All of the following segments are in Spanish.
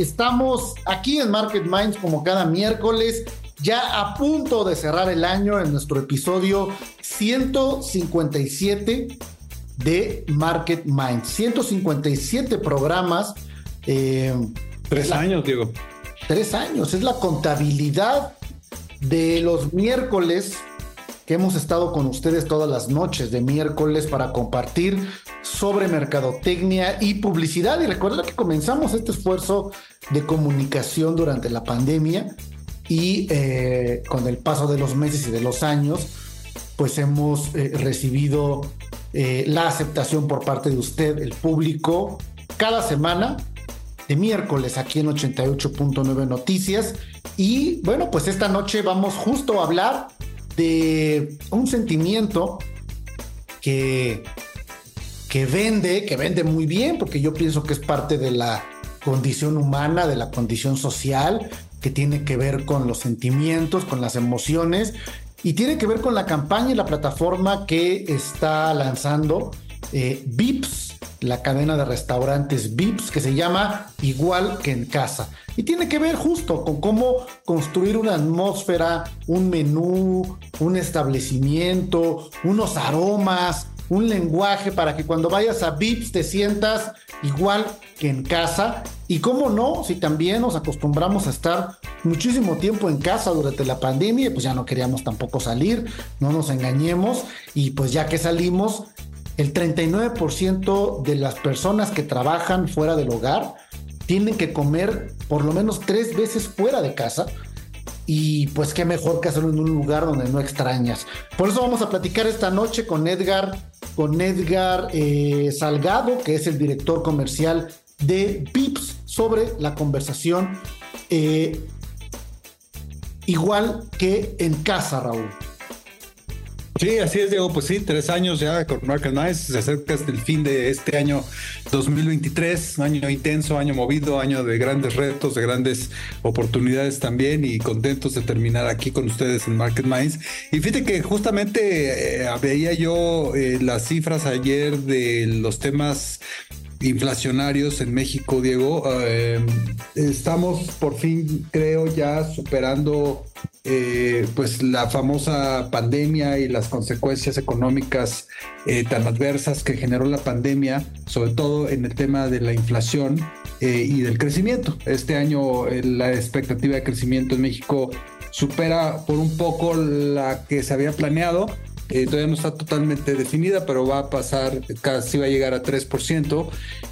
Estamos aquí en Market Minds como cada miércoles, ya a punto de cerrar el año en nuestro episodio 157 de Market Minds. 157 programas. Eh, tres la, años, Diego. Tres años. Es la contabilidad de los miércoles que hemos estado con ustedes todas las noches de miércoles para compartir sobre mercadotecnia y publicidad. Y recuerda que comenzamos este esfuerzo de comunicación durante la pandemia y eh, con el paso de los meses y de los años, pues hemos eh, recibido eh, la aceptación por parte de usted, el público, cada semana de miércoles aquí en 88.9 Noticias. Y bueno, pues esta noche vamos justo a hablar de un sentimiento que, que vende, que vende muy bien, porque yo pienso que es parte de la condición humana, de la condición social, que tiene que ver con los sentimientos, con las emociones, y tiene que ver con la campaña y la plataforma que está lanzando eh, Vips, la cadena de restaurantes Vips, que se llama Igual que en casa. Y tiene que ver justo con cómo construir una atmósfera, un menú, un establecimiento, unos aromas, un lenguaje para que cuando vayas a Vips te sientas igual que en casa. Y cómo no, si también nos acostumbramos a estar muchísimo tiempo en casa durante la pandemia, pues ya no queríamos tampoco salir, no nos engañemos. Y pues ya que salimos, el 39% de las personas que trabajan fuera del hogar tienen que comer por lo menos tres veces fuera de casa. Y pues qué mejor que hacerlo en un lugar donde no extrañas. Por eso vamos a platicar esta noche con Edgar, con Edgar eh, Salgado, que es el director comercial de Pips, sobre la conversación eh, igual que en casa, Raúl. Sí, así es, Diego. Pues sí, tres años ya con Market Nice. Se acerca hasta el fin de este año 2023, año intenso, año movido, año de grandes retos, de grandes oportunidades también y contentos de terminar aquí con ustedes en Market Minds. Y fíjate que justamente eh, veía yo eh, las cifras ayer de los temas inflacionarios en México, Diego. Eh, estamos por fin, creo, ya superando eh, pues la famosa pandemia y las consecuencias económicas eh, tan adversas que generó la pandemia, sobre todo en el tema de la inflación eh, y del crecimiento. Este año eh, la expectativa de crecimiento en México supera por un poco la que se había planeado. Eh, todavía no está totalmente definida, pero va a pasar, casi va a llegar a 3%,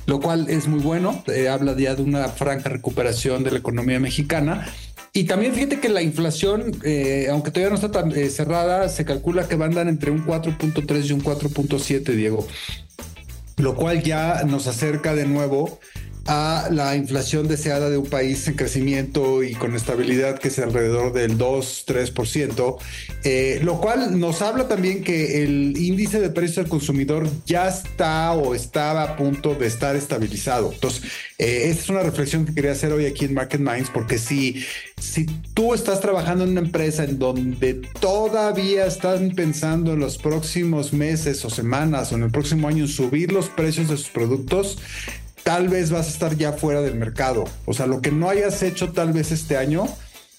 lo cual es muy bueno. Eh, habla ya de una franca recuperación de la economía mexicana. Y también fíjate que la inflación, eh, aunque todavía no está tan cerrada, se calcula que va a andar entre un 4.3 y un 4.7, Diego. Lo cual ya nos acerca de nuevo a la inflación deseada de un país en crecimiento y con estabilidad que es alrededor del 2-3%, eh, lo cual nos habla también que el índice de precios al consumidor ya está o estaba a punto de estar estabilizado. Entonces, eh, esta es una reflexión que quería hacer hoy aquí en Market Minds, porque si, si tú estás trabajando en una empresa en donde todavía están pensando en los próximos meses o semanas o en el próximo año subir los precios de sus productos, tal vez vas a estar ya fuera del mercado. O sea, lo que no hayas hecho tal vez este año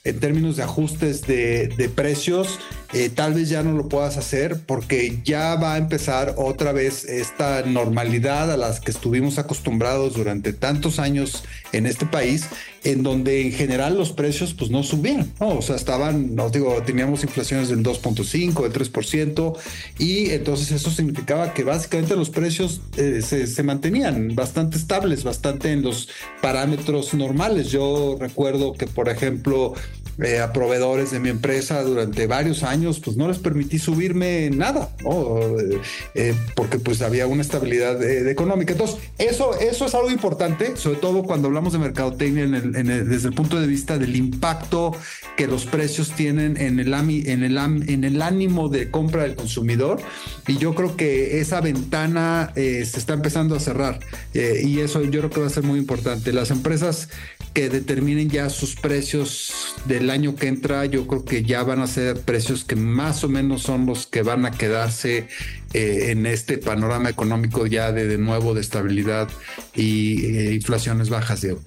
en términos de ajustes de, de precios, eh, tal vez ya no lo puedas hacer porque ya va a empezar otra vez esta normalidad a las que estuvimos acostumbrados durante tantos años en este país, en donde en general los precios pues no subían, ¿no? O sea, estaban, no digo, teníamos inflaciones del 2.5, del 3%, y entonces eso significaba que básicamente los precios eh, se, se mantenían bastante estables, bastante en los parámetros normales. Yo recuerdo que, por ejemplo, eh, a proveedores de mi empresa durante varios años, pues no les permití subirme nada, ¿no? Eh, eh, porque pues había una estabilidad económica. Entonces, eso, eso es algo importante, sobre todo cuando hablamos de mercadotecnia desde el punto de vista del impacto que los precios tienen en el, en, el, en el ánimo de compra del consumidor. Y yo creo que esa ventana se está empezando a cerrar. y eso yo creo que va a ser muy importante. Las empresas que determinen ya sus precios del año que entra, yo creo que ya van a ser precios que más o menos son los que van a quedarse eh, en este panorama económico ya de, de nuevo de estabilidad y eh, inflaciones bajas, Diego.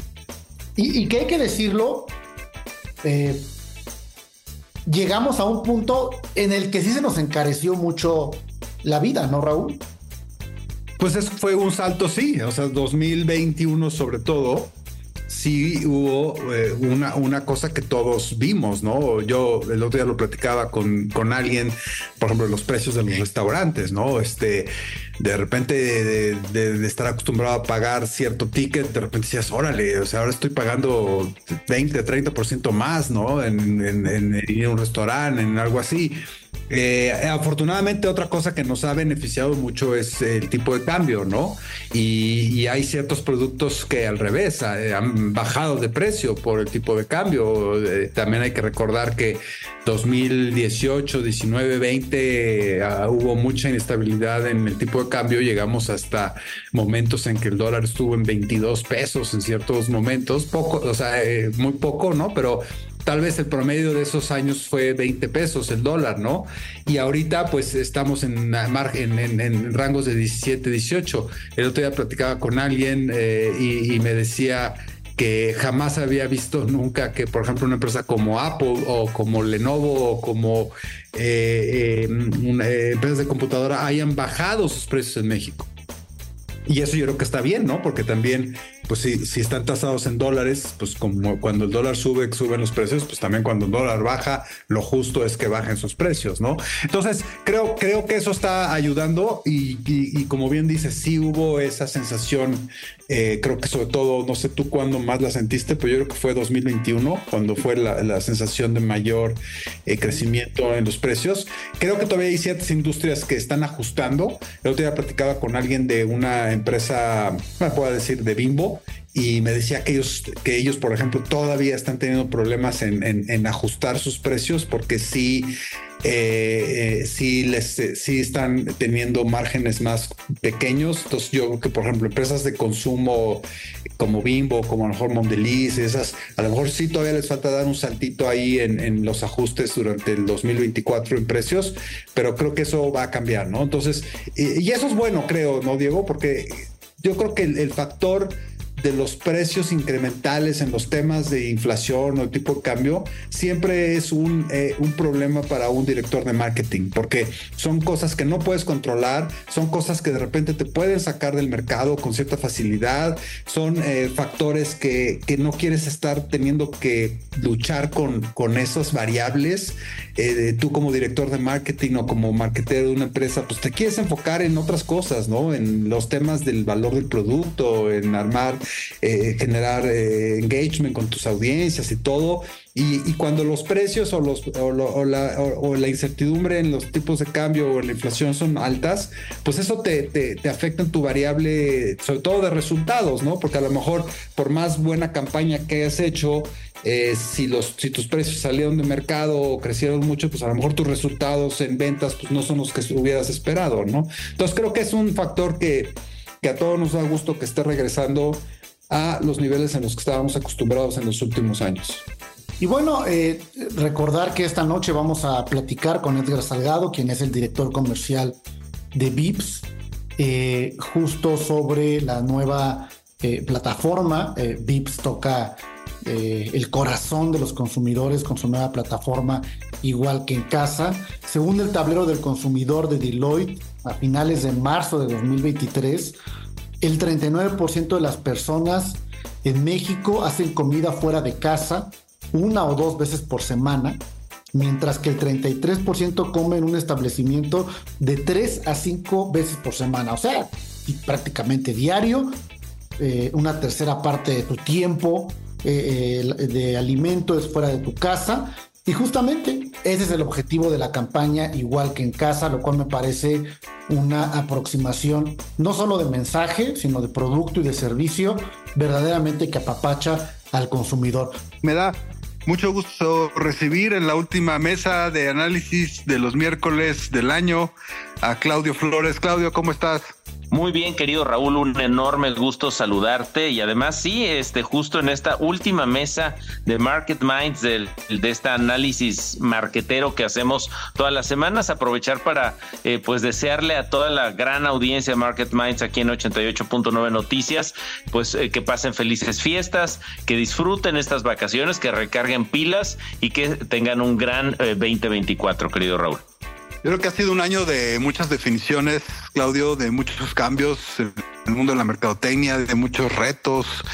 Y, y, que hay que decirlo, eh, llegamos a un punto en el que sí se nos encareció mucho la vida, ¿no, Raúl? Pues eso fue un salto, sí, o sea, 2021 sobre todo sí hubo eh, una, una cosa que todos vimos, ¿no? Yo el otro día lo platicaba con, con alguien, por ejemplo, los precios de los restaurantes, ¿no? Este, de repente de, estar acostumbrado a pagar cierto ticket, de repente decías, órale, o sea, ahora estoy pagando 20, 30% más, ¿no? En, en ir a un restaurante, en algo así. Eh, afortunadamente otra cosa que nos ha beneficiado mucho es el tipo de cambio, ¿no? Y, hay ciertos productos que al revés eh, han bajado de precio por el tipo de cambio. Eh, también hay que recordar que 2018, 19, 20 uh, hubo mucha inestabilidad en el tipo de cambio. Llegamos hasta momentos en que el dólar estuvo en 22 pesos en ciertos momentos, poco, o sea, eh, muy poco, ¿no? Pero tal vez el promedio de esos años fue 20 pesos el dólar, ¿no? Y ahorita pues estamos en, en, en rangos de 17, 18. El otro día platicaba con alguien eh, y, y me decía que jamás había visto nunca que, por ejemplo, una empresa como Apple o como Lenovo o como eh, eh, empresas de computadora hayan bajado sus precios en México. Y eso yo creo que está bien, ¿no? Porque también pues si, si están tasados en dólares, pues como cuando el dólar sube, suben los precios, pues también cuando el dólar baja, lo justo es que bajen sus precios, ¿no? Entonces, creo, creo que eso está ayudando y, como bien dices, sí hubo esa sensación, eh, creo que sobre todo, no sé tú cuándo más la sentiste, pero yo creo que fue 2021, cuando fue la, la sensación de mayor eh, crecimiento en los precios. Creo que todavía hay ciertas industrias que están ajustando. El otro día platicaba con alguien de una empresa, me puedo decir, de Bimbo, y me decía que ellos, que ellos, por ejemplo, todavía están teniendo problemas en, en, ajustar sus precios porque sí, eh, eh, les, eh, sí están teniendo márgenes más pequeños. Entonces yo creo que, por ejemplo, empresas de consumo como Bimbo, como a lo mejor Mondeliz, esas, a lo mejor sí todavía les falta dar un saltito ahí en, en los ajustes durante el 2024 en precios, pero creo que eso va a cambiar, ¿no? Entonces, y, eso es bueno, creo, ¿no, Diego? Porque yo creo que el factor de los precios incrementales en los temas de inflación o tipo de cambio siempre es un, eh, un, problema para un director de marketing, porque son cosas que no puedes controlar, son cosas que de repente te pueden sacar del mercado con cierta facilidad, son eh, factores que, que, no quieres estar teniendo que luchar con, con esas variables. Eh, tú como director de marketing o como marketero de una empresa, pues te quieres enfocar en otras cosas, ¿no? En los temas del valor del producto, en armar eh, generar eh, engagement con tus audiencias y todo. Y, cuando los precios o, la, incertidumbre en los tipos de cambio o la inflación son altas, pues eso te, afecta en tu variable, sobre todo de resultados, ¿no? Porque a lo mejor por más buena campaña que hayas hecho, eh, si, los, si tus precios salieron de mercado o crecieron mucho, pues a lo mejor tus resultados en ventas pues no son los que hubieras esperado, ¿no? Entonces creo que es un factor que, que a todos nos da gusto que esté regresando a los niveles en los que estábamos acostumbrados en los últimos años. Y bueno, eh, recordar que esta noche vamos a platicar con Edgar Salgado, quien es el director comercial de VIPS, eh, justo sobre la nueva eh, plataforma. VIPS toca el corazón de los consumidores con su nueva plataforma igual que en casa. Según el tablero del consumidor de Deloitte, a finales de marzo de 2023, el 39% de las personas en México hacen comida fuera de casa una o dos veces por semana, mientras que el 33% come en un establecimiento de 3 a 5 veces por semana. O sea, prácticamente diario, eh, una tercera parte de tu tiempo eh, eh, de alimento es fuera de tu casa. Y justamente ese es el objetivo de la campaña, igual que en casa, lo cual me parece una aproximación no solo de mensaje, sino de producto y de servicio verdaderamente que apapacha al consumidor. Me da mucho gusto recibir en la última mesa de análisis de los miércoles del año a Claudio Flores. Claudio, ¿cómo estás? Muy bien, querido Raúl, un enorme gusto saludarte y además sí, este justo en esta última mesa de Market Minds de, de este análisis marquetero que hacemos todas las semanas, aprovechar para eh, pues desearle a toda la gran audiencia de Market Minds aquí en 88.9 Noticias, pues eh, que pasen felices fiestas, que disfruten estas vacaciones, que recarguen pilas y que tengan un gran 2024, eh, querido Raúl. Yo creo que ha sido un año de muchas definiciones, Claudio, de muchos cambios en el mundo de la mercadotecnia, de muchos retos,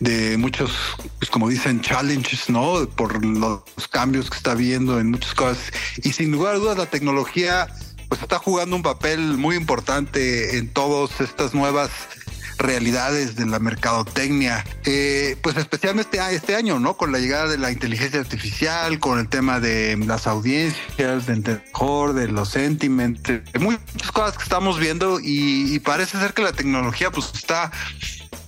de muchos, pues como dicen, challenges, ¿no? Por los cambios que está viendo en muchas cosas. Y sin lugar a dudas, la tecnología pues está jugando un papel muy importante en todas estas nuevas realidades de la mercadotecnia, eh, pues especialmente este año, ¿no? Con la llegada de la inteligencia artificial, con el tema de las audiencias, de mejor, de los sentiment, de muchas cosas que estamos viendo y, y parece ser que la tecnología pues está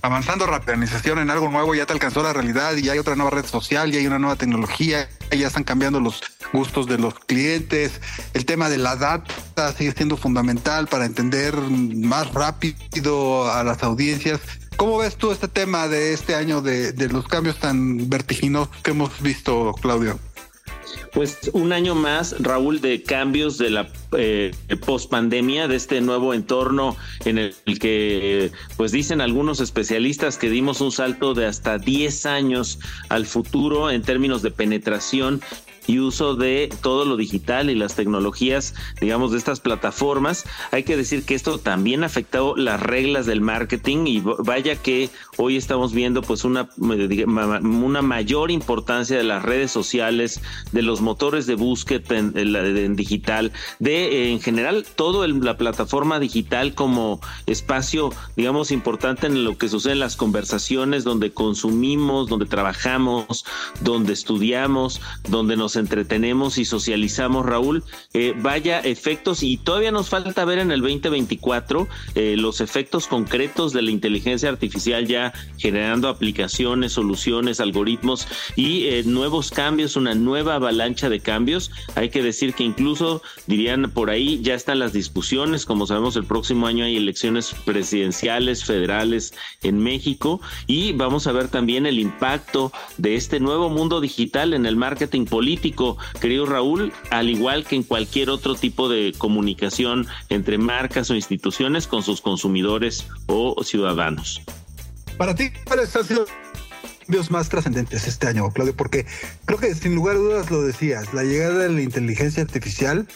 avanzando rapidanización en algo nuevo, ya te alcanzó la realidad y hay otra nueva red social, y hay una nueva tecnología, ya están cambiando los gustos de los clientes, el tema de la data sigue siendo fundamental para entender más rápido a las audiencias. ¿Cómo ves tú este tema de este año de, de los cambios tan vertiginosos que hemos visto, Claudio? Pues un año más, Raúl, de cambios de la eh, pospandemia, de este nuevo entorno en el que, pues dicen algunos especialistas que dimos un salto de hasta 10 años al futuro en términos de penetración y uso de todo lo digital y las tecnologías, digamos, de estas plataformas. Hay que decir que esto también ha afectado las reglas del marketing y vaya que hoy estamos viendo pues una, una mayor importancia de las redes sociales, de los motores de búsqueda en, digital, de en general todo la plataforma digital como espacio, digamos, importante en lo que sucede en las conversaciones, donde consumimos, donde trabajamos, donde estudiamos, donde nos entretenemos y socializamos, Raúl, eh, vaya efectos y todavía nos falta ver en el 2024 eh, los efectos concretos de la inteligencia artificial ya generando aplicaciones, soluciones, algoritmos y eh, nuevos cambios, una nueva avalancha de cambios. Hay que decir que incluso dirían por ahí ya están las discusiones, como sabemos el próximo año hay elecciones presidenciales, federales en México y vamos a ver también el impacto de este nuevo mundo digital en el marketing político querido Raúl, al igual que en cualquier otro tipo de comunicación entre marcas o instituciones con sus consumidores o ciudadanos. Para ti, ¿cuáles han sido cambios más trascendentes este año, Claudio? Porque creo que sin lugar a dudas lo decías, la llegada de la inteligencia artificial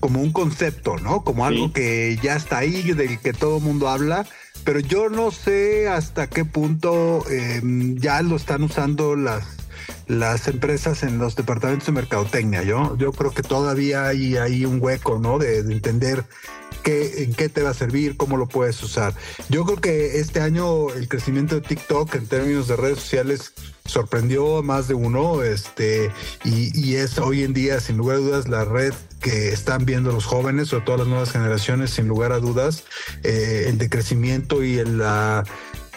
como un concepto, ¿no? Como algo que ya está ahí, del que todo el mundo habla, pero yo no sé hasta qué punto em, ya lo están usando las las empresas en los departamentos de mercadotecnia. Yo, yo creo que todavía hay, hay un hueco, ¿no? De, entender qué, en qué te va a servir, cómo lo puedes usar. Yo creo que este año el crecimiento de TikTok en términos de redes sociales sorprendió a más de uno, este, y, es hoy en día, sin lugar a dudas, la red que están viendo los jóvenes, o todas las nuevas generaciones, sin lugar a dudas, eh, el decrecimiento y la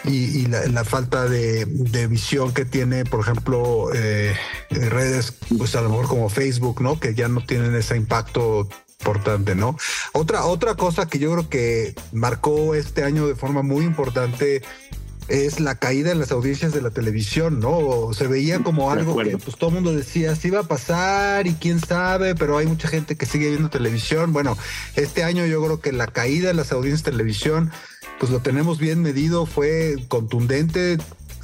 y, la, falta de, visión que tiene, por ejemplo, eh, redes, pues a lo mejor como Facebook, ¿no? Que ya no tienen ese impacto importante, ¿no? Otra, otra cosa que yo creo que marcó este año de forma muy importante es la caída en las audiencias de la televisión, ¿no? Se veía como algo que pues todo el mundo decía, sí va a pasar y quién sabe, pero hay mucha gente que sigue viendo televisión. Bueno, este año yo creo que la caída en las audiencias de televisión pues lo tenemos bien medido, fue contundente.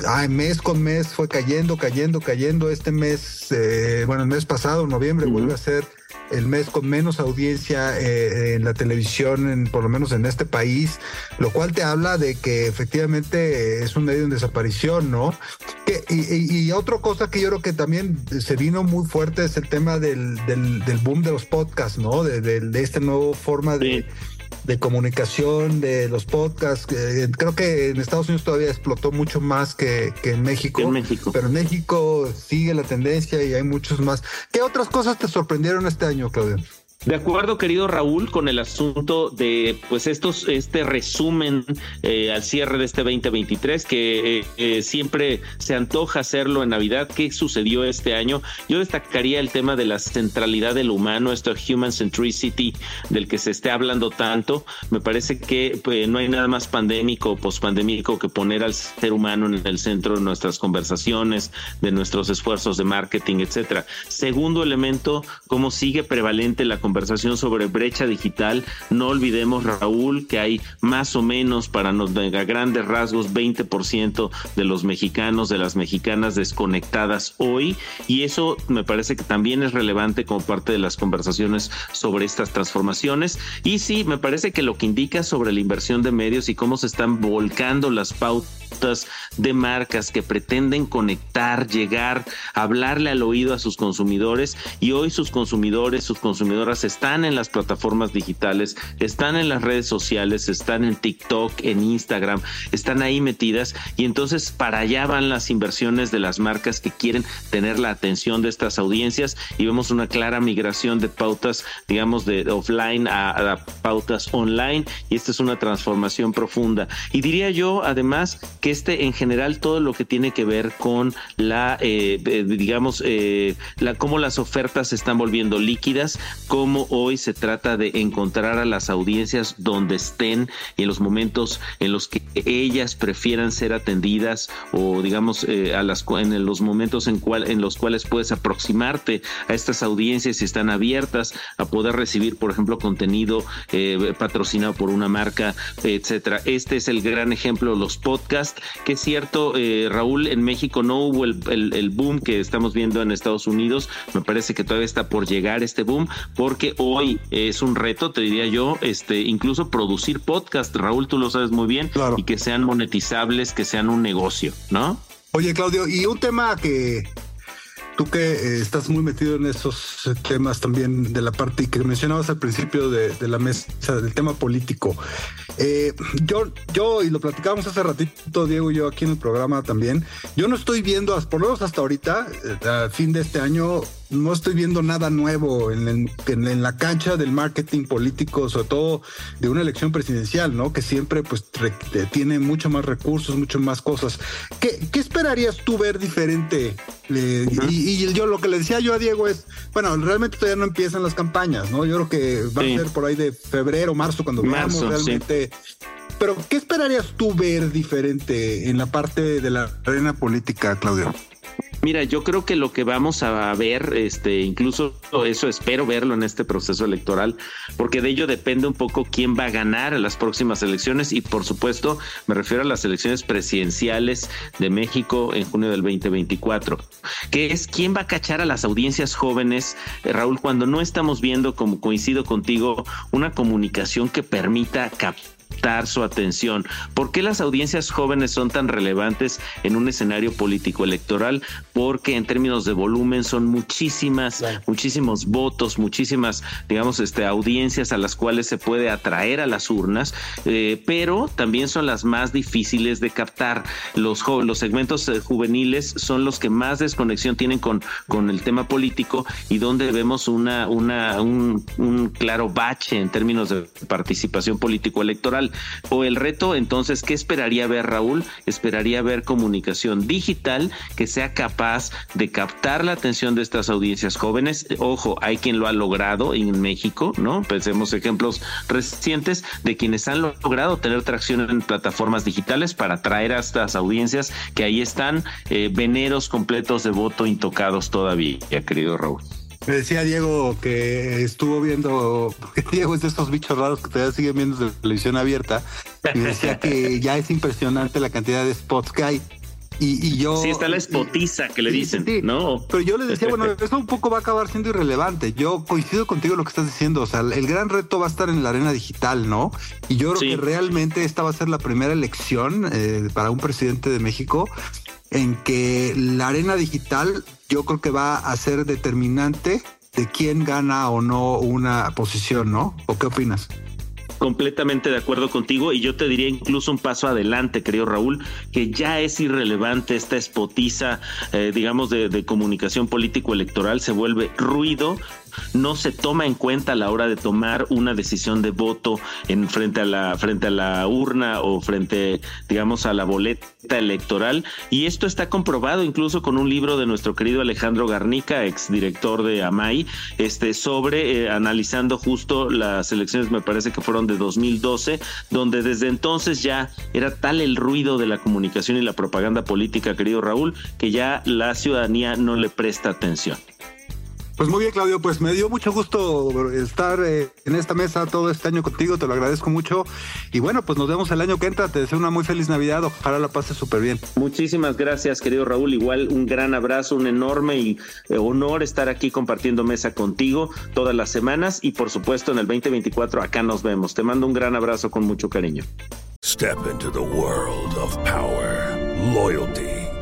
ay, mes con mes fue cayendo, cayendo, cayendo. Este mes, eh, bueno, el mes pasado, noviembre, vuelve a ser el mes con menos audiencia eh, en la televisión, en, por lo menos en este país, lo cual te habla de que efectivamente es un medio en desaparición, ¿no? Que, y, y, otra cosa que yo creo que también se vino muy fuerte es el tema del, del, del boom de los podcasts, ¿no? De, de, de esta nueva forma de... Sí de comunicación, de los podcasts. creo que en Estados Unidos todavía explotó mucho más que, que en México. En México. Pero en México sigue la tendencia y hay muchos más. ¿Qué otras cosas te sorprendieron este año, Claudio? De acuerdo, querido Raúl, con el asunto de pues estos, este resumen eh, al cierre de este 2023, que eh, eh, siempre se antoja hacerlo en Navidad. ¿Qué sucedió este año? Yo destacaría el tema de la centralidad del humano, esto human centricity del que se esté hablando tanto. Me parece que pues, no hay nada más pandémico o pospandémico que poner al ser humano en el centro de nuestras conversaciones, de nuestros esfuerzos de marketing, etcétera. Segundo elemento, cómo sigue prevalente la conversación sobre brecha digital. No olvidemos, Raúl, que hay más o menos, para nos, a grandes rasgos, 20% de los mexicanos, de las mexicanas desconectadas hoy. Y eso me parece que también es relevante como parte de las conversaciones sobre estas transformaciones. Y sí, me parece que lo que indica sobre la inversión de medios y cómo se están volcando las pautas de marcas que pretenden conectar, llegar, hablarle al oído a sus consumidores y hoy sus consumidores, sus consumidoras están en las plataformas digitales, están en las redes sociales, están en TikTok, en Instagram, están ahí metidas. Y entonces para allá van las inversiones de las marcas que quieren tener la atención de estas audiencias. Y vemos una clara migración de pautas, digamos, de offline a, pautas online. Y esta es una transformación profunda. Y diría yo, además, que este en general todo lo que tiene que ver con la, eh, digamos, eh, la, cómo las ofertas se están volviendo líquidas, cómo hoy se trata de encontrar a las audiencias donde estén y en los momentos en los que ellas prefieran ser atendidas o digamos a las en los momentos en cual en los cuales puedes aproximarte a estas audiencias si están abiertas a poder recibir por ejemplo contenido patrocinado por una marca etcétera. Este es el gran ejemplo los podcasts que es cierto eh, Raúl en México no hubo el, el, el boom que estamos viendo en Estados Unidos. Me parece que todavía está por llegar este boom porque hoy es un reto, te diría yo, este, incluso producir podcast, Raúl, tú lo sabes muy bien, claro. y que sean monetizables, que sean un negocio, ¿no? Oye, Claudio, y un tema que tú que eh, estás muy metido en esos temas también de la parte que mencionabas al principio de, de la mesa, del tema político. Eh, yo, yo, y lo platicábamos hace ratito, Diego y yo aquí en el programa también, yo no estoy viendo, por lo menos hasta ahorita, eh, a fin de este año, no estoy viendo nada nuevo en, en, en, la cancha del marketing político, sobre todo de una elección presidencial, ¿no? Que siempre pues re, tiene mucho más recursos, mucho más cosas. ¿Qué, qué esperarías tú ver diferente? Eh, uh -huh. y, y, yo lo que le decía yo a Diego es, bueno, realmente todavía no empiezan las campañas, ¿no? Yo creo que va sí. a ser por ahí de febrero, marzo, cuando marzo, veamos realmente... Sí. Pero, ¿qué esperarías tú ver diferente en la parte de la arena política, Claudio? Mira, yo creo que lo que vamos a ver, este, incluso eso espero verlo en este proceso electoral, porque de ello depende un poco quién va a ganar las próximas elecciones y por supuesto me refiero a las elecciones presidenciales de México en junio del 2024, que es quién va a cachar a las audiencias jóvenes, eh, Raúl, cuando no estamos viendo, como coincido contigo, una comunicación que permita captar su atención. ¿Por qué las audiencias jóvenes son tan relevantes en un escenario político electoral? Porque en términos de volumen son muchísimas, claro. muchísimos votos, muchísimas, digamos, este, audiencias a las cuales se puede atraer a las urnas, eh, pero también son las más difíciles de captar. Los, los segmentos eh, juveniles son los que más desconexión tienen con, con el tema político y donde vemos una, una, un, un claro bache en términos de participación político o el reto, entonces, ¿qué esperaría ver Raúl? Esperaría ver comunicación digital que sea capaz de captar la atención de estas audiencias jóvenes. Ojo, hay quien lo ha logrado en México, ¿no? Pensemos ejemplos recientes de quienes han logrado tener tracción en plataformas digitales para atraer a estas audiencias que ahí están eh, veneros completos de voto intocados todavía, querido Raúl. Me decía Diego que estuvo viendo, Diego es de estos bichos raros que todavía siguen viendo de televisión abierta, y decía que ya es impresionante la cantidad de spots que hay. Y, yo. Sí, está la espotiza que le dicen, ¿no? Pero yo le decía, bueno, eso un poco va a acabar siendo irrelevante. Yo coincido contigo en lo que estás diciendo. O sea, el gran reto va a estar en la arena digital, ¿no? Y yo creo que realmente esta va a ser la primera elección eh, para un presidente de México en que la arena digital yo creo que va a ser determinante de quién gana o no una posición, ¿no? ¿O qué opinas? completamente de acuerdo contigo y yo te diría incluso un paso adelante, querido Raúl, que ya es irrelevante esta espotiza, eh, digamos, de, comunicación político-electoral, se vuelve ruido no se toma en cuenta a la hora de tomar una decisión de voto en frente a la frente a la urna o frente digamos a la boleta electoral y esto está comprobado incluso con un libro de nuestro querido Alejandro Garnica, exdirector de AMAI, este sobre eh, analizando justo las elecciones me parece que fueron de 2012, donde desde entonces ya era tal el ruido de la comunicación y la propaganda política, querido Raúl, que ya la ciudadanía no le presta atención. Pues muy bien, Claudio, pues me dio mucho gusto estar eh, en esta mesa todo este año contigo, te lo agradezco mucho. Y bueno, pues nos vemos el año que entra, te deseo una muy feliz Navidad, ojalá la pases súper bien. Muchísimas gracias, querido Raúl, igual un gran abrazo, un enorme y eh, honor estar aquí compartiendo mesa contigo todas las semanas y por supuesto en el 2024 acá nos vemos. Te mando un gran abrazo con mucho cariño. Step into the world of power, loyalty.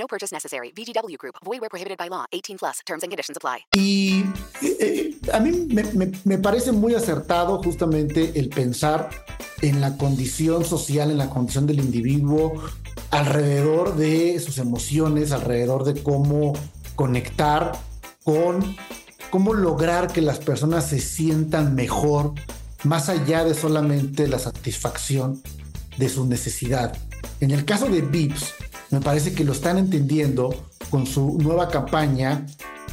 No purchase necessary. VGW Group. Void where prohibited by law. 18 plus. Terms and conditions apply. Y eh, a mí me, me, me, parece muy acertado justamente el pensar en la condición social, en la condición del individuo, alrededor de sus emociones, alrededor de cómo conectar con cómo lograr que las personas se sientan mejor, más allá de solamente la satisfacción de su necesidad. En el caso de VIPS, me parece que lo están entendiendo con su nueva campaña,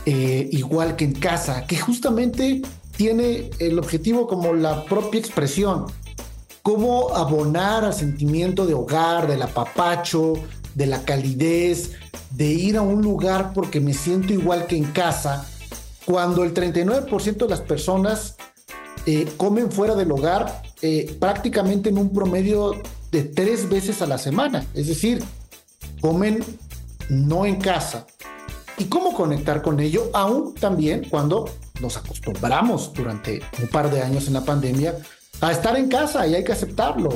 eh, igual que en casa, que justamente tiene el objetivo como la propia expresión, cómo abonar al sentimiento de hogar, del apapacho, de la calidez, de ir a un lugar porque me siento igual que en casa, cuando el 39% de las personas eh, comen fuera del hogar eh, prácticamente en un promedio de tres veces a la semana. Es decir, comen no en casa. ¿Y cómo conectar con ello? Aún también cuando nos acostumbramos durante un par de años en la pandemia a estar en casa y hay que aceptarlo.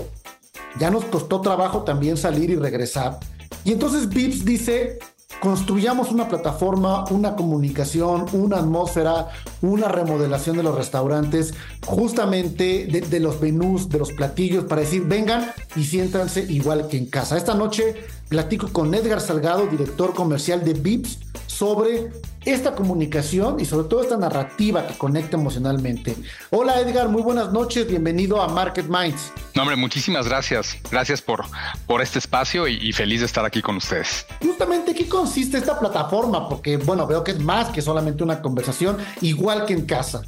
Ya nos costó trabajo también salir y regresar. Y entonces Vips dice, construyamos una plataforma, una comunicación, una atmósfera, una remodelación de los restaurantes, justamente de, los menús, de los platillos, para decir, vengan y siéntanse igual que en casa. Esta noche platico con Edgar Salgado, director comercial de Vips, sobre esta comunicación y sobre todo esta narrativa que conecta emocionalmente. Hola Edgar, muy buenas noches, bienvenido a Market Minds. No, hombre, muchísimas gracias. Gracias por, por este espacio y, feliz de estar aquí con ustedes. Justamente, ¿qué consiste esta plataforma? Porque, bueno, veo que es más que solamente una conversación, igual que en casa.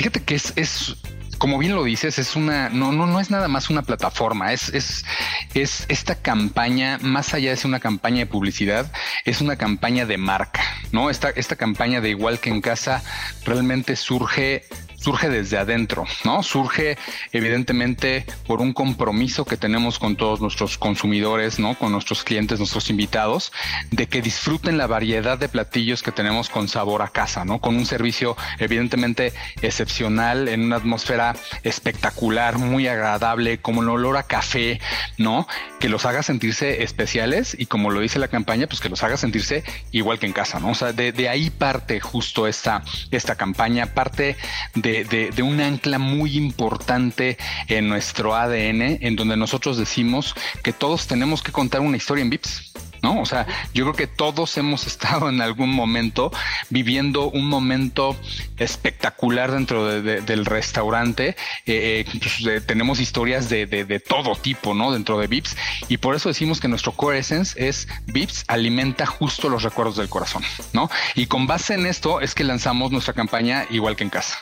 Fíjate que es, es como bien lo dices, es una, no, no, no es nada más una plataforma, es, es, es esta campaña, más allá de ser una campaña de publicidad, es una campaña de marca, ¿no? Esta, esta campaña de igual que en casa realmente surge surge desde adentro, ¿no? Surge evidentemente por un compromiso que tenemos con todos nuestros consumidores, ¿no? Con nuestros clientes, nuestros invitados, de que disfruten la variedad de platillos que tenemos con sabor a casa, ¿no? Con un servicio evidentemente excepcional, en una atmósfera espectacular, muy agradable, como el olor a café, ¿no? Que los haga sentirse especiales y como lo dice la campaña, pues que los haga sentirse igual que en casa, ¿no? O sea, de, ahí parte justo esta, esta campaña, parte de de, un ancla muy importante en nuestro ADN, en donde nosotros decimos que todos tenemos que contar una historia en VIPS. ¿no? O sea, yo creo que todos hemos estado en algún momento viviendo un momento espectacular dentro del restaurante. Eh, eh, pues, tenemos historias de, de, todo tipo, ¿no? Dentro de Vips y por eso decimos que nuestro core essence es Vips alimenta justo los recuerdos del corazón, ¿no? Y con base en esto es que lanzamos nuestra campaña igual que en casa.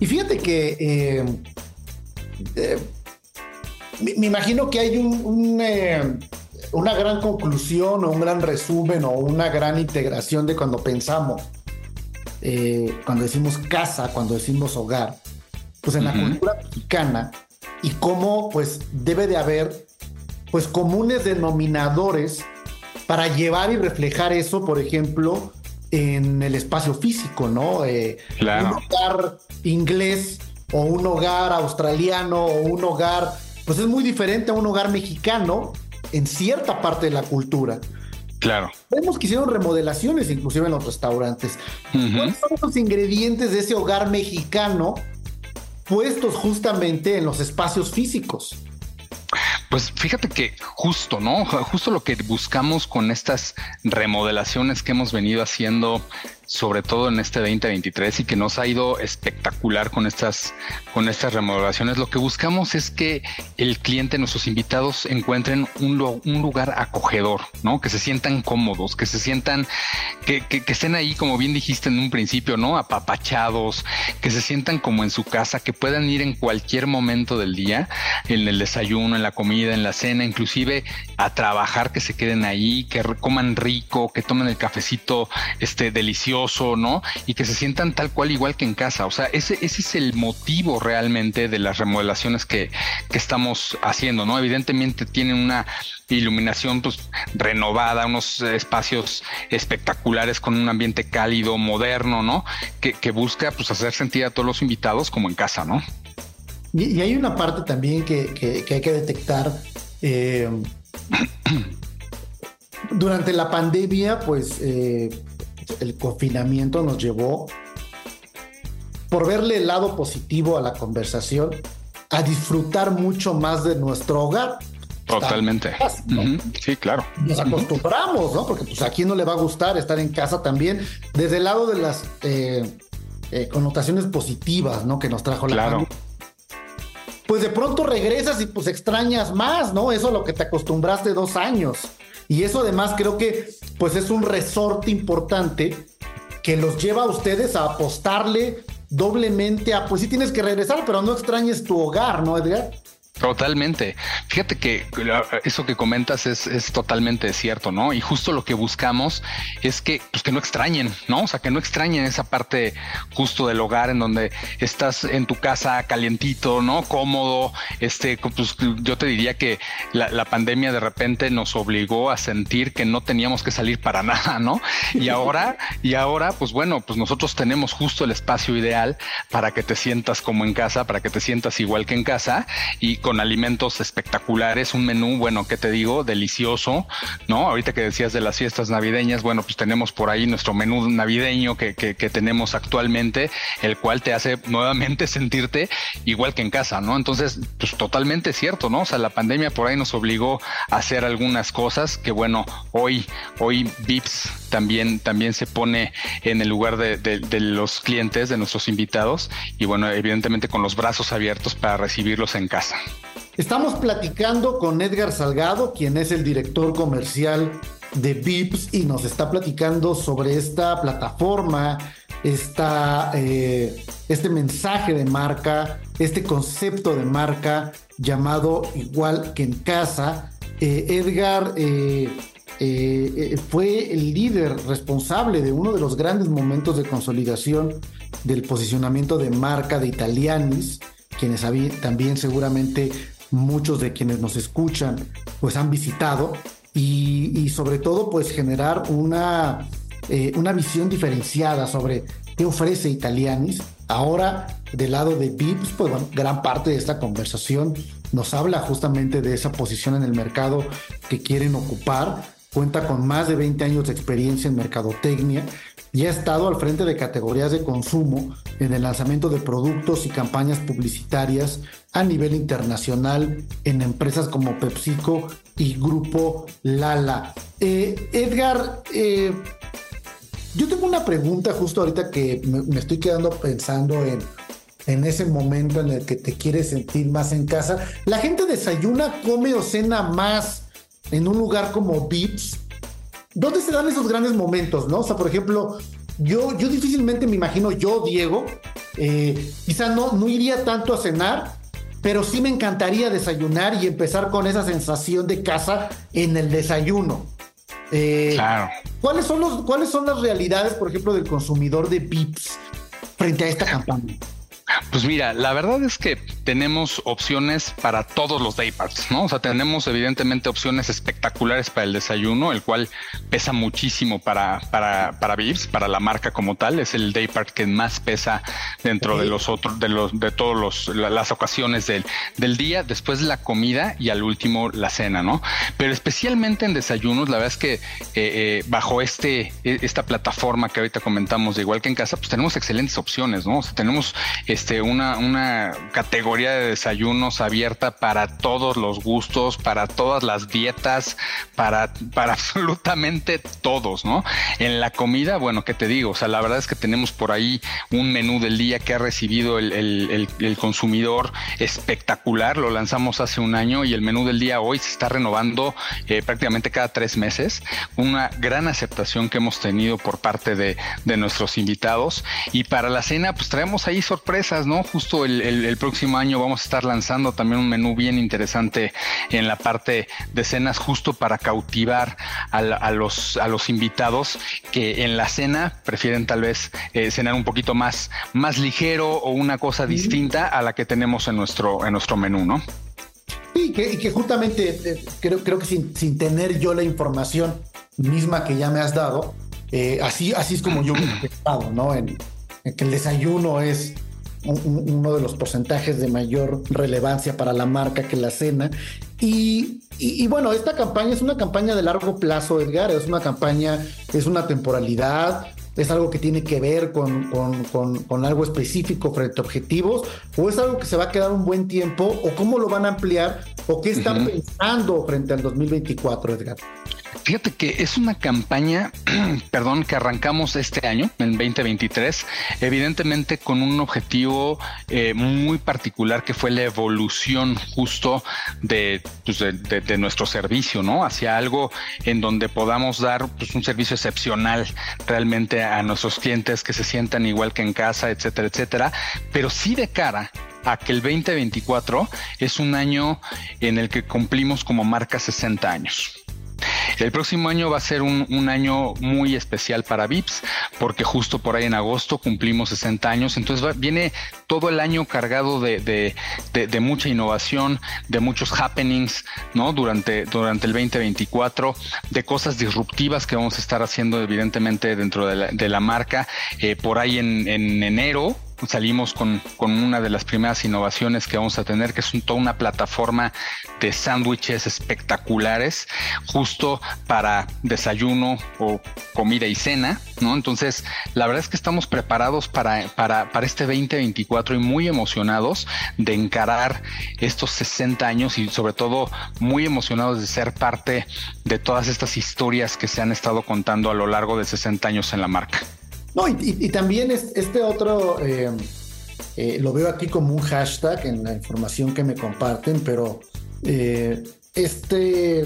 Y fíjate que eh, me, imagino que hay un, una gran conclusión o un gran resumen o una gran integración de cuando pensamos, eh, cuando decimos casa, cuando decimos hogar, pues en la cultura mexicana y cómo pues debe de haber pues comunes denominadores para llevar y reflejar eso, por ejemplo, en el espacio físico, ¿no? Eh, claro. Un hogar inglés o un hogar australiano o un hogar, pues es muy diferente a un hogar mexicano en cierta parte de la cultura. Claro. Vemos que hicieron remodelaciones inclusive en los restaurantes. ¿Cuáles son los ingredientes de ese hogar mexicano puestos justamente en los espacios físicos? Pues fíjate que justo, ¿no? Justo lo que buscamos con estas remodelaciones que hemos venido haciendo sobre todo en este 2023 y que nos ha ido espectacular con estas, con estas remodelaciones. Lo que buscamos es que el cliente, nuestros invitados encuentren un, lugar acogedor, ¿no? Que se sientan cómodos, que se sientan, que, que, estén ahí, como bien dijiste en un principio, ¿no? Apapachados, que se sientan como en su casa, que puedan ir en cualquier momento del día, en el desayuno, en la comida, en la cena, inclusive a trabajar, que se queden ahí, que coman rico, que tomen el cafecito este delicioso ¿no? Y que se sientan tal cual igual que en casa. O sea, ese, ese es el motivo realmente de las remodelaciones que, que estamos haciendo, ¿no? Evidentemente tienen una iluminación pues renovada, unos espacios espectaculares con un ambiente cálido, moderno, ¿no? Que, que busca pues hacer sentir a todos los invitados como en casa, ¿no? Y, hay una parte también que, que, hay que detectar. Eh, durante la pandemia, pues eh, el confinamiento nos llevó, por verle el lado positivo a la conversación, a disfrutar mucho más de nuestro hogar. Totalmente. Sí, claro. Nos acostumbramos, ¿no? Porque pues a quién no le va a gustar estar en casa también, desde el lado de las eh, eh, connotaciones positivas, ¿no? Que nos trajo la claro. Pues de pronto regresas y pues extrañas más, ¿no? Eso a lo que te acostumbraste dos años. Y eso además creo que pues es un resorte importante que los lleva a ustedes a apostarle doblemente a, pues sí tienes que regresar, pero no extrañes tu hogar, ¿no, Edgar? Totalmente. Fíjate que eso que comentas es, es, totalmente cierto, ¿no? Y justo lo que buscamos es que, pues que no extrañen, ¿no? O sea, que no extrañen esa parte justo del hogar en donde estás en tu casa calientito, ¿no? Cómodo. Este, pues yo te diría que la, la pandemia de repente nos obligó a sentir que no teníamos que salir para nada, ¿no? Y ahora, y ahora, pues bueno, pues nosotros tenemos justo el espacio ideal para que te sientas como en casa, para que te sientas igual que en casa y alimentos espectaculares, un menú, bueno, ¿qué te digo? Delicioso, ¿no? Ahorita que decías de las fiestas navideñas, bueno, pues tenemos por ahí nuestro menú navideño que, que, tenemos actualmente, el cual te hace nuevamente sentirte igual que en casa, ¿no? Entonces, pues totalmente cierto, ¿no? O sea, la pandemia por ahí nos obligó a hacer algunas cosas que, bueno, hoy, hoy VIPS también, también se pone en el lugar de, de los clientes, de nuestros invitados, y bueno, evidentemente con los brazos abiertos para recibirlos en casa. Estamos platicando con Edgar Salgado, quien es el director comercial de Vips y nos está platicando sobre esta plataforma, esta, eh, este mensaje de marca, este concepto de marca llamado igual que en casa. Eh, Edgar eh, fue el líder responsable de uno de los grandes momentos de consolidación del posicionamiento de marca de Italianis, quienes también seguramente muchos de quienes nos escuchan pues han visitado y, sobre todo pues generar una, eh, una visión diferenciada sobre qué ofrece Italianis. Ahora del lado de Vips, pues gran parte de esta conversación nos habla justamente de esa posición en el mercado que quieren ocupar. Cuenta con más de 20 años de experiencia en mercadotecnia y ha estado al frente de categorías de consumo en el lanzamiento de productos y campañas publicitarias a nivel internacional en empresas como PepsiCo y Grupo Lala. Eh, Edgar, eh, yo tengo una pregunta justo ahorita que me, estoy quedando pensando en, en ese momento en el que te quieres sentir más en casa. ¿La gente desayuna, come o cena más en un lugar como Vips? ¿Dónde se dan esos grandes momentos, no? O sea, por ejemplo, yo, yo difícilmente me imagino yo, Diego, eh, quizá no, no iría tanto a cenar, pero sí me encantaría desayunar y empezar con esa sensación de casa en el desayuno. Eh, claro. ¿cuáles, son los, ¿Cuáles son las realidades, por ejemplo, del consumidor de Pips frente a esta campaña? Pues mira, la verdad es que tenemos opciones para todos los dayparts, ¿no? O sea, tenemos evidentemente opciones espectaculares para el desayuno, el cual pesa muchísimo para, para, para Vips, para la marca como tal. Es el daypart que más pesa dentro de los otros, de los, de todos los, las ocasiones del, del día, después la comida y al último la cena, ¿no? Pero especialmente en desayunos, la verdad es que eh, eh, bajo este, e, esta plataforma que ahorita comentamos, de igual que en casa, pues tenemos excelentes opciones, ¿no? O sea, tenemos este, una, una categoría de desayunos abierta para todos los gustos, para todas las dietas, para, para absolutamente todos, ¿no? En la comida, bueno, ¿qué te digo? O sea, la verdad es que tenemos por ahí un menú del día que ha recibido el, el, consumidor espectacular, lo lanzamos hace un año y el menú del día hoy se está renovando eh, prácticamente cada tres meses, una gran aceptación que hemos tenido por parte de, de nuestros invitados y para la cena pues traemos ahí sorpresas ¿no? Justo el, próximo año vamos a estar lanzando también un menú bien interesante en la parte de cenas, justo para cautivar a, los, a los invitados que en la cena prefieren tal vez eh, cenar un poquito más, más ligero o una cosa distinta a la que tenemos en nuestro, en nuestro menú, ¿no? Sí, que, y que justamente eh, creo, creo que sin, sin, tener yo la información misma que ya me has dado, eh, así, así es como yo he pensado, ¿no? en que el desayuno es uno de los porcentajes de mayor relevancia para la marca que la cena. Y, y, bueno, esta campaña es una campaña de largo plazo, Edgar, es una campaña, es una temporalidad, es algo que tiene que ver con, con, con, algo específico frente a objetivos, o es algo que se va a quedar un buen tiempo, o cómo lo van a ampliar, o qué están pensando frente al 2024, Edgar. Fíjate que es una campaña, perdón, que arrancamos este año, en 2023, evidentemente con un objetivo eh, muy particular que fue la evolución justo pues, de, nuestro servicio, ¿no? Hacia algo en donde podamos dar pues, un servicio excepcional realmente a nuestros clientes que se sientan igual que en casa, etcétera, etcétera, pero sí de cara a que el 2024 es un año en el que cumplimos como marca 60 años. El próximo año va a ser un, año muy especial para VIPS porque justo por ahí en agosto cumplimos 60 años, entonces viene todo el año cargado de, mucha innovación, de muchos happenings, ¿no? Durante, durante el 2024, de cosas disruptivas que vamos a estar haciendo evidentemente dentro de la, marca. Eh, por ahí en, en enero salimos con, con, una de las primeras innovaciones que vamos a tener, que es toda una plataforma de sándwiches espectaculares, justo para desayuno o comida y cena, ¿no? Entonces, la verdad es que estamos preparados para, para, para este 2024 y muy emocionados de encarar estos 60 años y sobre todo muy emocionados de ser parte de todas estas historias que se han estado contando a lo largo de 60 años en la marca. No, y, también este otro, eh, eh, lo veo aquí como un hashtag en la información que me comparten, pero eh, este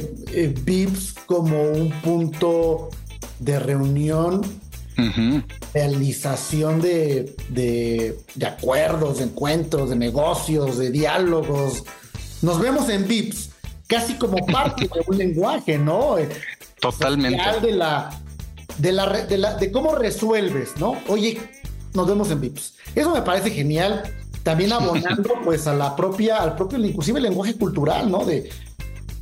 VIPS como un punto de reunión, realización de, de, acuerdos, de encuentros, de negocios, de diálogos. Nos vemos en VIPS casi como parte de un lenguaje, ¿no? Totalmente. De la, de, la, de, la, de cómo resuelves, ¿no? Oye, nos vemos en VIPs. Eso me parece genial. También abonando pues a la propia, al propio, inclusive el lenguaje cultural, ¿no? De,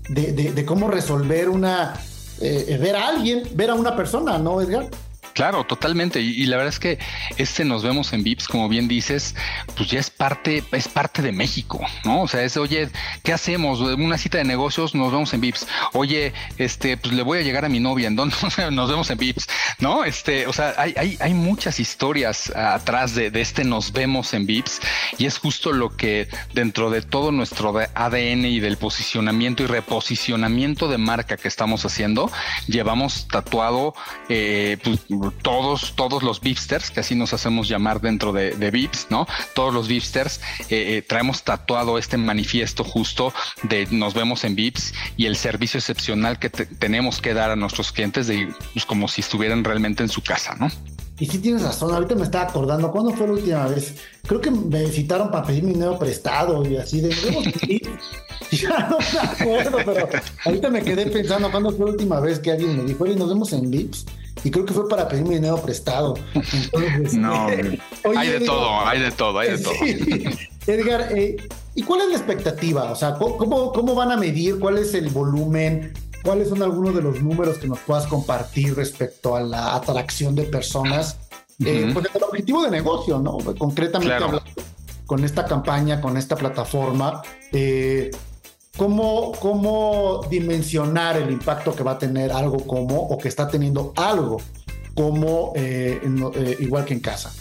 de, de cómo resolver una, eh, ver a alguien, ver a una persona, ¿no, Edgar? Claro, totalmente. Y, la verdad es que este nos vemos en VIPS, como bien dices, pues ya es parte, es parte de México, ¿no? O sea, es, oye, ¿qué hacemos? Una cita de negocios, nos vemos en VIPS. Oye, este, pues le voy a llegar a mi novia, ¿en dónde nos vemos en VIPS? ¿No? Este, o sea, hay, hay, hay muchas historias atrás de, de, este nos vemos en VIPS y es justo lo que dentro de todo nuestro ADN y del posicionamiento y reposicionamiento de marca que estamos haciendo, llevamos tatuado, eh, pues, todos, todos los Vipsters, que así nos hacemos llamar dentro de, de ¿no? Todos los Vipsters eh, eh, traemos tatuado este manifiesto justo de nos vemos en Vips y el servicio excepcional que tenemos que dar a nuestros clientes de pues, como si estuvieran realmente en su casa, ¿no? Y sí tienes razón, ahorita me estaba acordando, ¿cuándo fue la última vez? Creo que me citaron para pedir mi dinero prestado y así de... ya no me acuerdo, pero ahorita me quedé pensando, ¿cuándo fue la última vez que alguien me dijo, oye, nos vemos en VIPs? Y creo que fue para pedir mi dinero prestado. Entonces, no, oye, hay de todo, hay de todo, hay de todo. Edgar, eh, ¿y cuál es la expectativa? O sea, ¿cómo, ¿cómo van a medir? ¿Cuál es el volumen? ¿Cuáles son algunos de los números que nos puedas compartir respecto a la atracción de personas? Eh, pues el objetivo de negocio, ¿no? Concretamente hablando, con esta campaña, con esta plataforma, eh, ¿cómo, ¿cómo dimensionar el impacto que va a tener algo como, o que está teniendo algo como eh, eh, igual que en casa?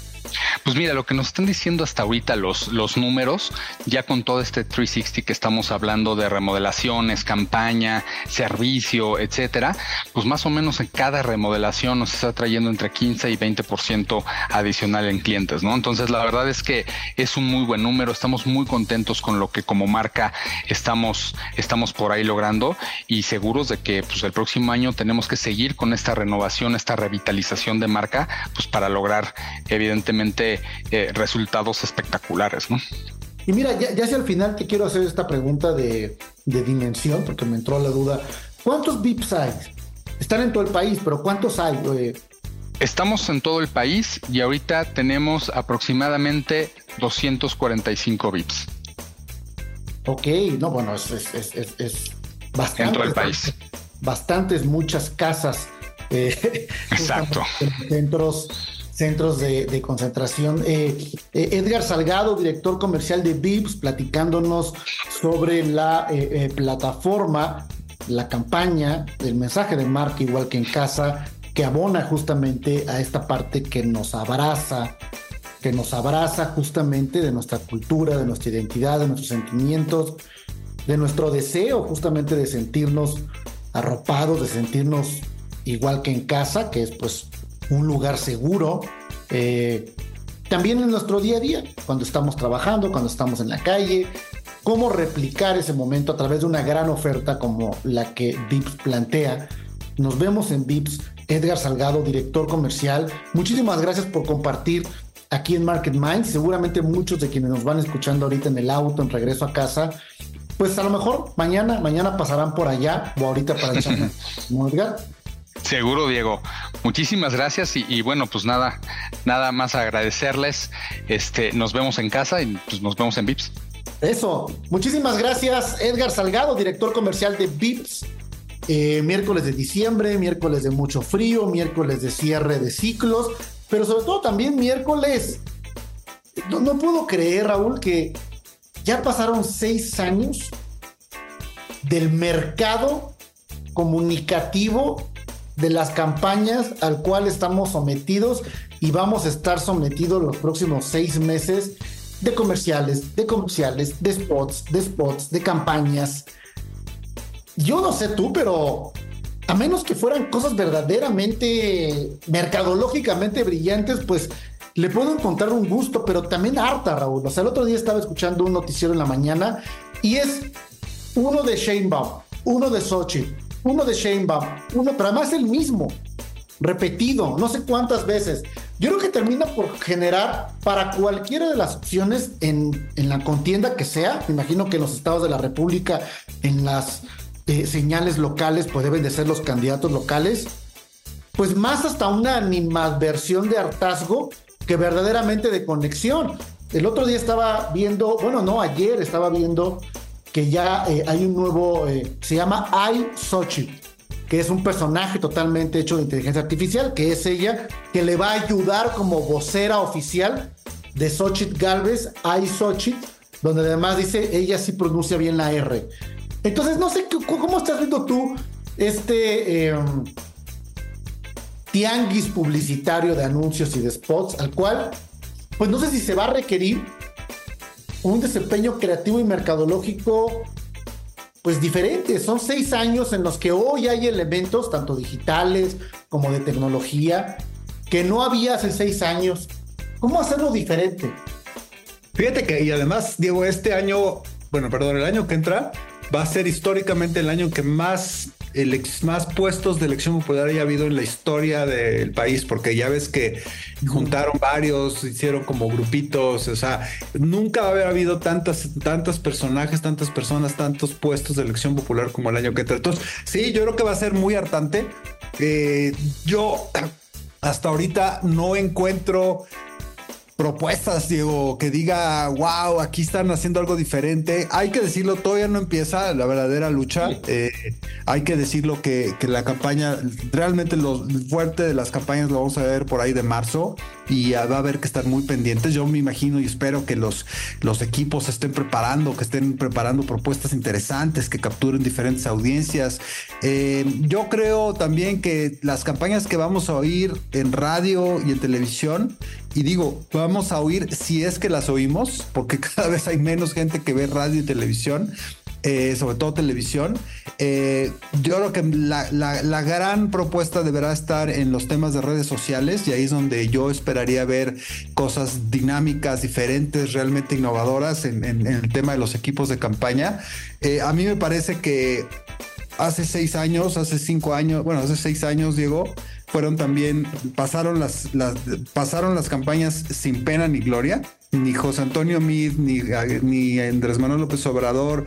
Pues mira, lo que nos están diciendo hasta ahorita los, los números, ya con todo este 360 que estamos hablando de remodelaciones, campaña, servicio, etcétera, pues más o menos en cada remodelación nos está trayendo entre 15 y 20% adicional en clientes, ¿no? Entonces, la verdad es que es un muy buen número, estamos muy contentos con lo que como marca estamos, estamos por ahí logrando y seguros de que pues el próximo año tenemos que seguir con esta renovación, esta revitalización de marca, pues para lograr evidentemente eh, resultados espectaculares, ¿no? Y mira, ya, hacia el final te quiero hacer esta pregunta de, dimensión, porque me entró la duda. ¿Cuántos VIPs hay? Están en todo el país, pero ¿cuántos hay? Estamos en todo el país y ahorita tenemos aproximadamente 245 VIPs. Ok, no, bueno, es, es, bastante. En todo el país. Bastantes, muchas casas. Eh, Exacto. Centros centros de, concentración. Eh, eh, Edgar Salgado, director comercial de VIPS, platicándonos sobre la eh, plataforma, la campaña, el mensaje de marca, igual que en casa, que abona justamente a esta parte que nos abraza, que nos abraza justamente de nuestra cultura, de nuestra identidad, de nuestros sentimientos, de nuestro deseo justamente de sentirnos arropados, de sentirnos igual que en casa, que es pues un lugar seguro. Eh, también en nuestro día a día, cuando estamos trabajando, cuando estamos en la calle, cómo replicar ese momento a través de una gran oferta como la que VIPS plantea. Nos vemos en VIPS. Edgar Salgado, director comercial. Muchísimas gracias por compartir aquí en Market Minds. Seguramente muchos de quienes nos van escuchando ahorita en el auto, en regreso a casa, pues a lo mejor mañana, mañana pasarán por allá o ahorita para. Edgar. Seguro, Diego. Muchísimas gracias y, bueno, pues nada, nada más agradecerles. Este, nos vemos en casa y pues nos vemos en Vips. Eso. Muchísimas gracias, Edgar Salgado, director comercial de Vips. Eh, miércoles de diciembre, miércoles de mucho frío, miércoles de cierre de ciclos, pero sobre todo también miércoles. No, no puedo creer, Raúl, que ya pasaron seis años del mercado comunicativo de las campañas al cual estamos sometidos y vamos a estar sometidos los próximos seis meses de comerciales, de comerciales, de spots, de spots, de campañas. Yo no sé tú, pero a menos que fueran cosas verdaderamente mercadológicamente brillantes, pues le puedo encontrar un gusto, pero también harta, Raúl. O sea, el otro día estaba escuchando un noticiero en la mañana y es uno de Shane Baum, uno de Sochi, uno de Sheinbaum, uno, pero además el mismo, repetido, no sé cuántas veces. Yo creo que termina por generar para cualquiera de las opciones en, la contienda que sea, me imagino que en los estados de la República, en las eh, señales locales, pues deben de ser los candidatos locales, pues más hasta una animadversión de hartazgo que verdaderamente de conexión. El otro día estaba viendo, bueno, no, ayer estaba viendo que ya eh, hay un nuevo, eh, se llama iSochi. que es un personaje totalmente hecho de inteligencia artificial, que es ella, que le va a ayudar como vocera oficial de Xochitl Galvez, Ay Xochitl, donde además dice ella sí pronuncia bien la R. Entonces, no sé cómo estás viendo tú este em, tianguis publicitario de anuncios y de spots, al cual, pues no sé si se va a requerir un desempeño creativo y mercadológico pues diferente. Son seis años en los que hoy hay elementos, tanto digitales como de tecnología, que no había hace seis años. ¿Cómo hacerlo diferente? Fíjate que, y además, Diego, este año, bueno, perdón, el año que entra va a ser históricamente el año que más más puestos de elección popular haya habido en la historia del país, porque ya ves que juntaron varios, hicieron como grupitos, o sea, nunca va a haber habido tantas, tantos personajes, tantas personas, tantos puestos de elección popular como el año que entra. Sí, yo creo que va a ser muy hartante. Eh, yo hasta ahorita no encuentro propuestas, Diego, que diga, wow, aquí están haciendo algo diferente. Hay que decirlo, todavía no empieza la verdadera lucha. Eh, hay que decirlo que, que, la campaña, realmente lo fuerte de las campañas lo vamos a ver por ahí de marzo y va a haber que estar muy pendientes. Yo me imagino y espero que los, los equipos estén preparando, que estén preparando propuestas interesantes, que capturen diferentes audiencias. Eh, yo creo también que las campañas que vamos a oír en radio y en televisión, y digo, vamos a oír si es que las oímos, porque cada vez hay menos gente que ve radio y televisión. Eh, sobre todo televisión. Eh, yo creo que la, la, gran propuesta deberá estar en los temas de redes sociales y ahí es donde yo esperaría ver cosas dinámicas, diferentes, realmente innovadoras en, el tema de los equipos de campaña. Eh, a mí me parece que hace seis años, hace cinco años, bueno, hace seis años, Diego, fueron también, pasaron las, las, pasaron las campañas sin pena ni gloria. Ni José Antonio Mid, ni, ni Andrés Manuel López Obrador,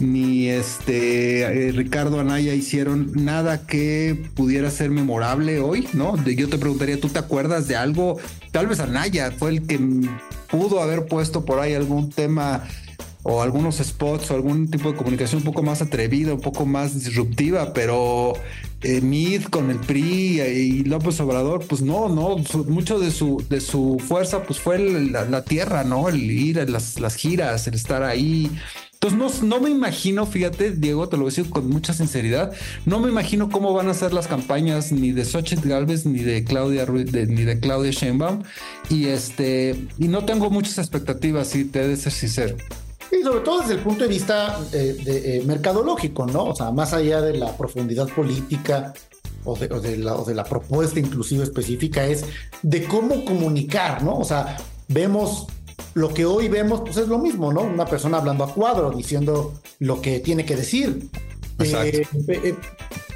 ni este eh, Ricardo Anaya hicieron nada que pudiera ser memorable hoy, ¿no? Yo te preguntaría, ¿tú te acuerdas de algo? Tal vez Anaya fue el que pudo haber puesto por ahí algún tema o algunos spots o algún tipo de comunicación un poco más atrevida, un poco más disruptiva, pero eh, Mid con el PRI y López Obrador, pues no, no, mucho de su, de su fuerza pues fue la, tierra, ¿no? El ir a las, las giras, el estar ahí. Entonces, no, no, me imagino, fíjate, Diego, te lo voy a decir con mucha sinceridad, no me imagino cómo van a ser las campañas ni de Xochitl Galvez ni de Claudia Ruiz, ni de Claudia Sheinbaum. Y este, y no tengo muchas expectativas, si te he de ser sincero. Y sobre todo desde el punto de vista eh, de, eh, mercadológico, ¿no? O sea, más allá de la profundidad política o de, la, o de la propuesta inclusive específica, es de cómo comunicar, ¿no? O sea, vemos lo que hoy vemos, pues es lo mismo, ¿no? Una persona hablando a cuadro, diciendo lo que tiene que decir. Eh,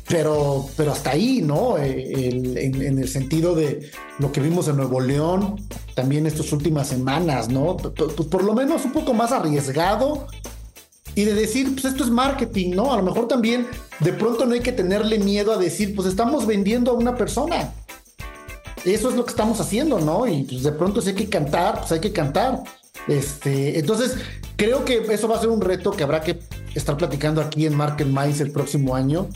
pero, pero hasta ahí, ¿no? en, el sentido de lo que vimos en Nuevo León, también estas últimas semanas, ¿no? Pues por lo menos un poco más arriesgado y de decir, pues esto es marketing, ¿no? A lo mejor también de pronto no hay que tenerle miedo a decir, pues estamos vendiendo a una persona. Eso es lo que estamos haciendo, ¿no? Y pues de pronto si hay que cantar, pues hay que cantar. Este, entonces, creo que eso va a ser un reto que habrá que estar platicando aquí en Market Minds el próximo año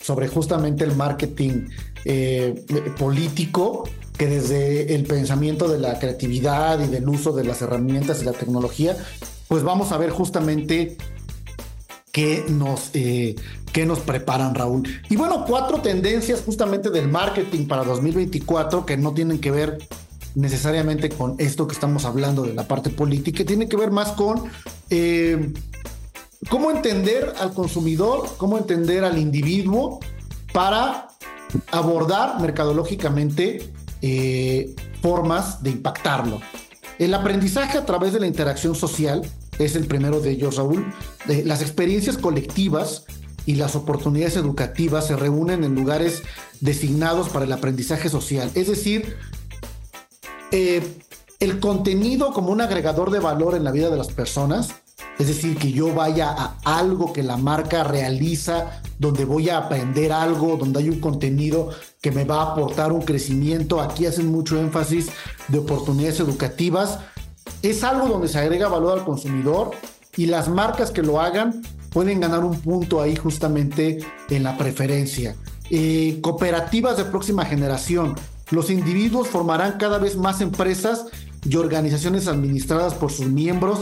sobre justamente el marketing eh, político que desde el pensamiento de la creatividad y del uso de las herramientas y la tecnología, pues vamos a ver justamente qué nos, eh, qué nos preparan, Raúl. Y bueno, cuatro tendencias justamente del marketing para 2024 que no tienen que ver necesariamente con esto que estamos hablando de la parte política, que tiene que ver más con eh, cómo entender al consumidor, cómo entender al individuo para abordar mercadológicamente eh, formas de impactarlo. El aprendizaje a través de la interacción social es el primero de ellos, Raúl. las experiencias colectivas y las oportunidades educativas se reúnen en lugares designados para el aprendizaje social. Es decir, eh, el contenido como un agregador de valor en la vida de las personas es decir, que yo vaya a algo que la marca realiza, donde voy a aprender algo, donde hay un contenido que me va a aportar un crecimiento. Aquí hacen mucho énfasis de oportunidades educativas. Es algo donde se agrega valor al consumidor y las marcas que lo hagan pueden ganar un punto ahí justamente en la preferencia. eh, cooperativas de próxima generación. Los individuos formarán cada vez más empresas y organizaciones administradas por sus miembros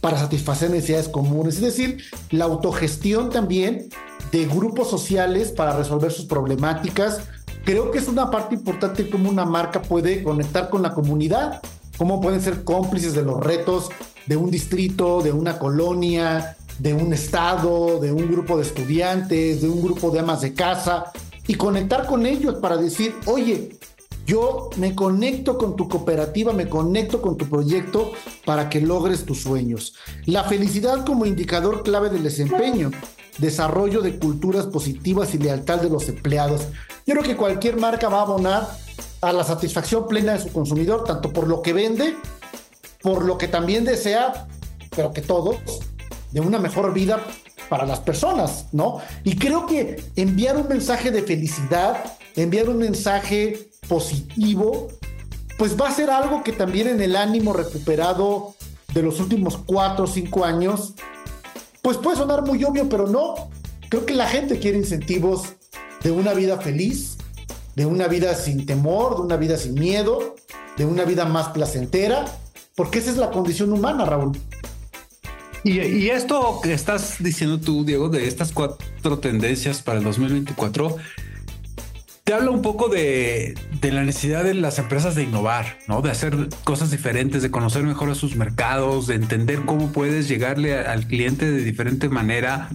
para satisfacer necesidades comunes. Es decir, la autogestión también de grupos sociales para resolver sus problemáticas. Creo que es una parte importante cómo una marca puede conectar con la comunidad, cómo pueden ser cómplices de los retos de un distrito, de una colonia, de un estado, de un grupo de estudiantes, de un grupo de amas de casa, y conectar con ellos para decir, oye, yo me conecto con tu cooperativa, me conecto con tu proyecto para que logres tus sueños. La felicidad como indicador clave del desempeño, desarrollo de culturas positivas y lealtad de los empleados. Yo creo que cualquier marca va a abonar a la satisfacción plena de su consumidor, tanto por lo que vende, por lo que también desea, pero que todos, de una mejor vida para las personas, ¿no? Y creo que enviar un mensaje de felicidad, enviar un mensaje positivo, pues va a ser algo que también en el ánimo recuperado de los últimos cuatro o cinco años, pues puede sonar muy obvio, pero no. Creo que la gente quiere incentivos de una vida feliz, de una vida sin temor, de una vida sin miedo, de una vida más placentera, porque esa es la condición humana, Raúl. Y, esto que estás diciendo tú, Diego, de estas cuatro tendencias para el 2024, te habla un poco de, la necesidad de las empresas de innovar, ¿no? De hacer cosas diferentes, de conocer mejor a sus mercados, de entender cómo puedes llegarle al cliente de diferente manera.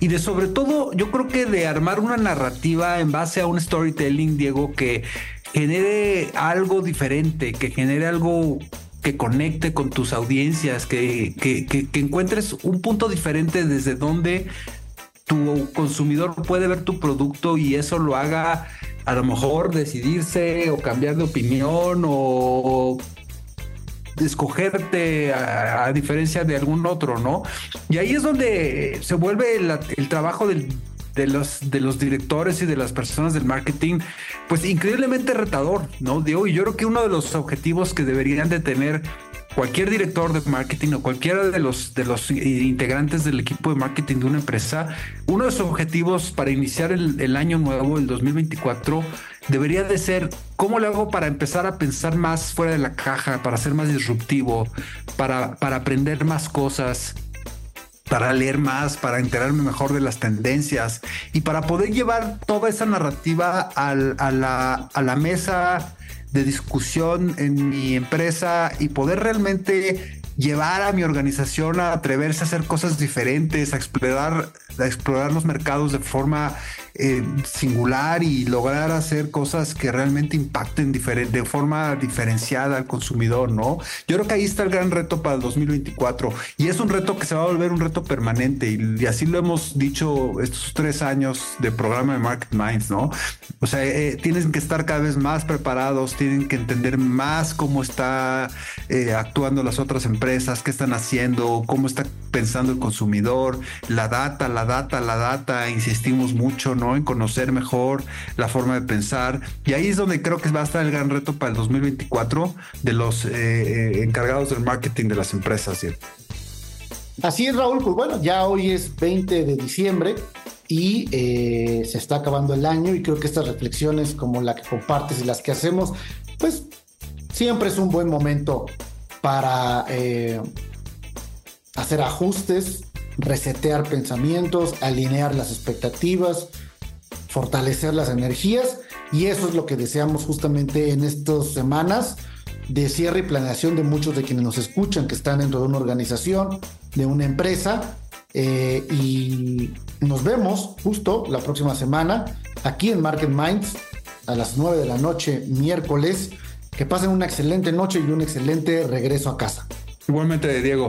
Y de sobre todo, yo creo que de armar una narrativa en base a un storytelling, Diego, que genere algo diferente, que genere algo que conecte con tus audiencias, que, que, encuentres un punto diferente desde donde tu consumidor puede ver tu producto y eso lo haga a lo mejor decidirse o cambiar de opinión o escogerte a, diferencia de algún otro, ¿no? Y ahí es donde se vuelve el trabajo del de los, de los directores y de las personas del marketing, pues increíblemente retador, ¿no? Digo, y yo creo que uno de los objetivos que deberían de tener cualquier director de marketing o cualquiera de los, de los integrantes del equipo de marketing de una empresa, uno de sus objetivos para iniciar el, el, año nuevo, el 2024, debería de ser cómo le hago para empezar a pensar más fuera de la caja, para ser más disruptivo, para, para aprender más cosas, para leer más, para enterarme mejor de las tendencias y para poder llevar toda esa narrativa a, la, a la mesa de discusión en mi empresa y poder realmente llevar a mi organización a atreverse a hacer cosas diferentes, a explorar, a explorar los mercados de forma eh, singular y lograr hacer cosas que realmente impacten de forma diferenciada al consumidor, ¿no? Yo creo que ahí está el gran reto para el 2024 y es un reto que se va a volver un reto permanente y, así lo hemos dicho estos tres años de programa de Market Minds, ¿no? O sea, eh, tienen que estar cada vez más preparados, tienen que entender más cómo está eh, actuando las otras empresas, qué están haciendo, cómo está pensando el consumidor, la data, la data, la data, insistimos mucho, ¿no? En conocer mejor la forma de pensar. Y ahí es donde creo que va a estar el gran reto para el 2024 de los eh, eh, encargados del marketing de las empresas. Así es, Raúl. Pues bueno, ya hoy es 20 de diciembre y eh, se está acabando el año y creo que estas reflexiones como la que compartes y las que hacemos, pues siempre es un buen momento para hacer ajustes, resetear pensamientos, alinear las expectativas, fortalecer las energías y eso es lo que deseamos justamente en estas semanas de cierre y planeación de muchos de quienes nos escuchan que están dentro de una organización, de una empresa eh, y nos vemos justo la próxima semana aquí en Market Minds a las 9 de la noche miércoles. Que pasen una excelente noche y un excelente regreso a casa. Igualmente, Diego.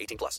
18 plus.